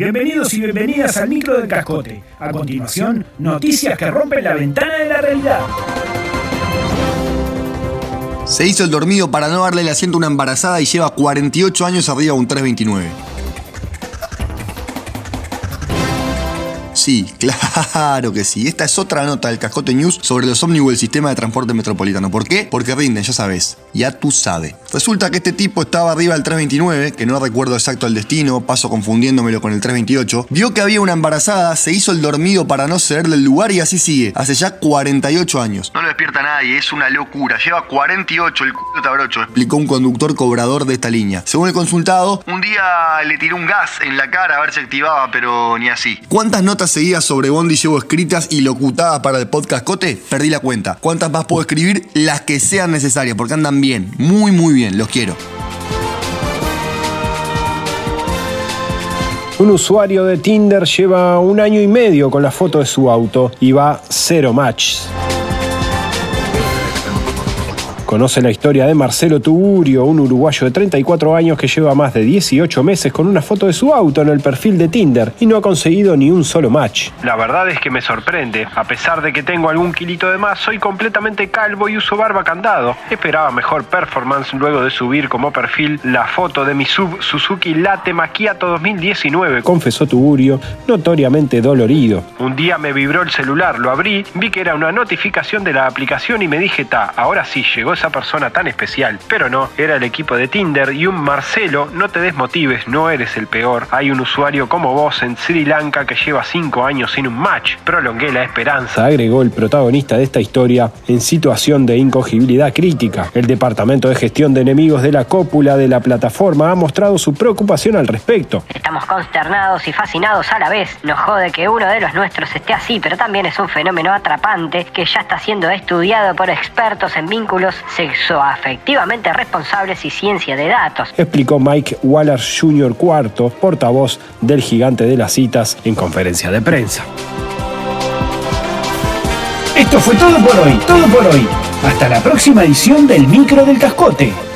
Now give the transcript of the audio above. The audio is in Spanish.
Bienvenidos y bienvenidas al micro del cascote. A continuación, noticias que rompen la ventana de la realidad. Se hizo el dormido para no darle el asiento a una embarazada y lleva 48 años arriba un 329. Sí, claro que sí. Esta es otra nota del Cascote News sobre los ómnibus del sistema de transporte metropolitano. ¿Por qué? Porque rinden, ya sabes. Ya tú sabes. Resulta que este tipo estaba arriba del 329, que no recuerdo exacto el destino, paso confundiéndomelo con el 328. Vio que había una embarazada, se hizo el dormido para no cederle el lugar y así sigue. Hace ya 48 años. Despierta nadie, es una locura. Lleva 48 el culo tabrocho, explicó un conductor cobrador de esta línea. Según el consultado, un día le tiró un gas en la cara a ver si activaba, pero ni así. ¿Cuántas notas seguidas sobre Bondi llevo escritas y locutadas para el podcast Cote, perdí la cuenta. ¿Cuántas más puedo escribir? Las que sean necesarias, porque andan bien, muy muy bien, los quiero. Un usuario de Tinder lleva un año y medio con la foto de su auto y va cero matches. Conoce la historia de Marcelo Tugurio, un uruguayo de 34 años que lleva más de 18 meses con una foto de su auto en el perfil de Tinder y no ha conseguido ni un solo match. La verdad es que me sorprende. A pesar de que tengo algún kilito de más, soy completamente calvo y uso barba candado. Esperaba mejor performance luego de subir como perfil la foto de mi sub Suzuki Late Macchiato 2019. Confesó Tugurio, notoriamente dolorido. Un día me vibró el celular, lo abrí, vi que era una notificación de la aplicación y me dije, ta, ahora sí llegó esa persona tan especial. Pero no, era el equipo de Tinder y un Marcelo, no te desmotives, no eres el peor. Hay un usuario como vos en Sri Lanka que lleva 5 años sin un match. Prolongué la esperanza. Agregó el protagonista de esta historia en situación de incogibilidad crítica. El Departamento de Gestión de Enemigos de la Cópula de la plataforma ha mostrado su preocupación al respecto. Estamos consternados y fascinados a la vez. Nos jode que uno de los nuestros esté así, pero también es un fenómeno atrapante que ya está siendo estudiado por expertos en vínculos sexoafectivamente responsables y ciencia de datos. Explicó Mike Waller Jr. IV, portavoz del gigante de las citas, en conferencia de prensa. Esto fue todo por hoy, todo por hoy. Hasta la próxima edición del Micro del Cascote.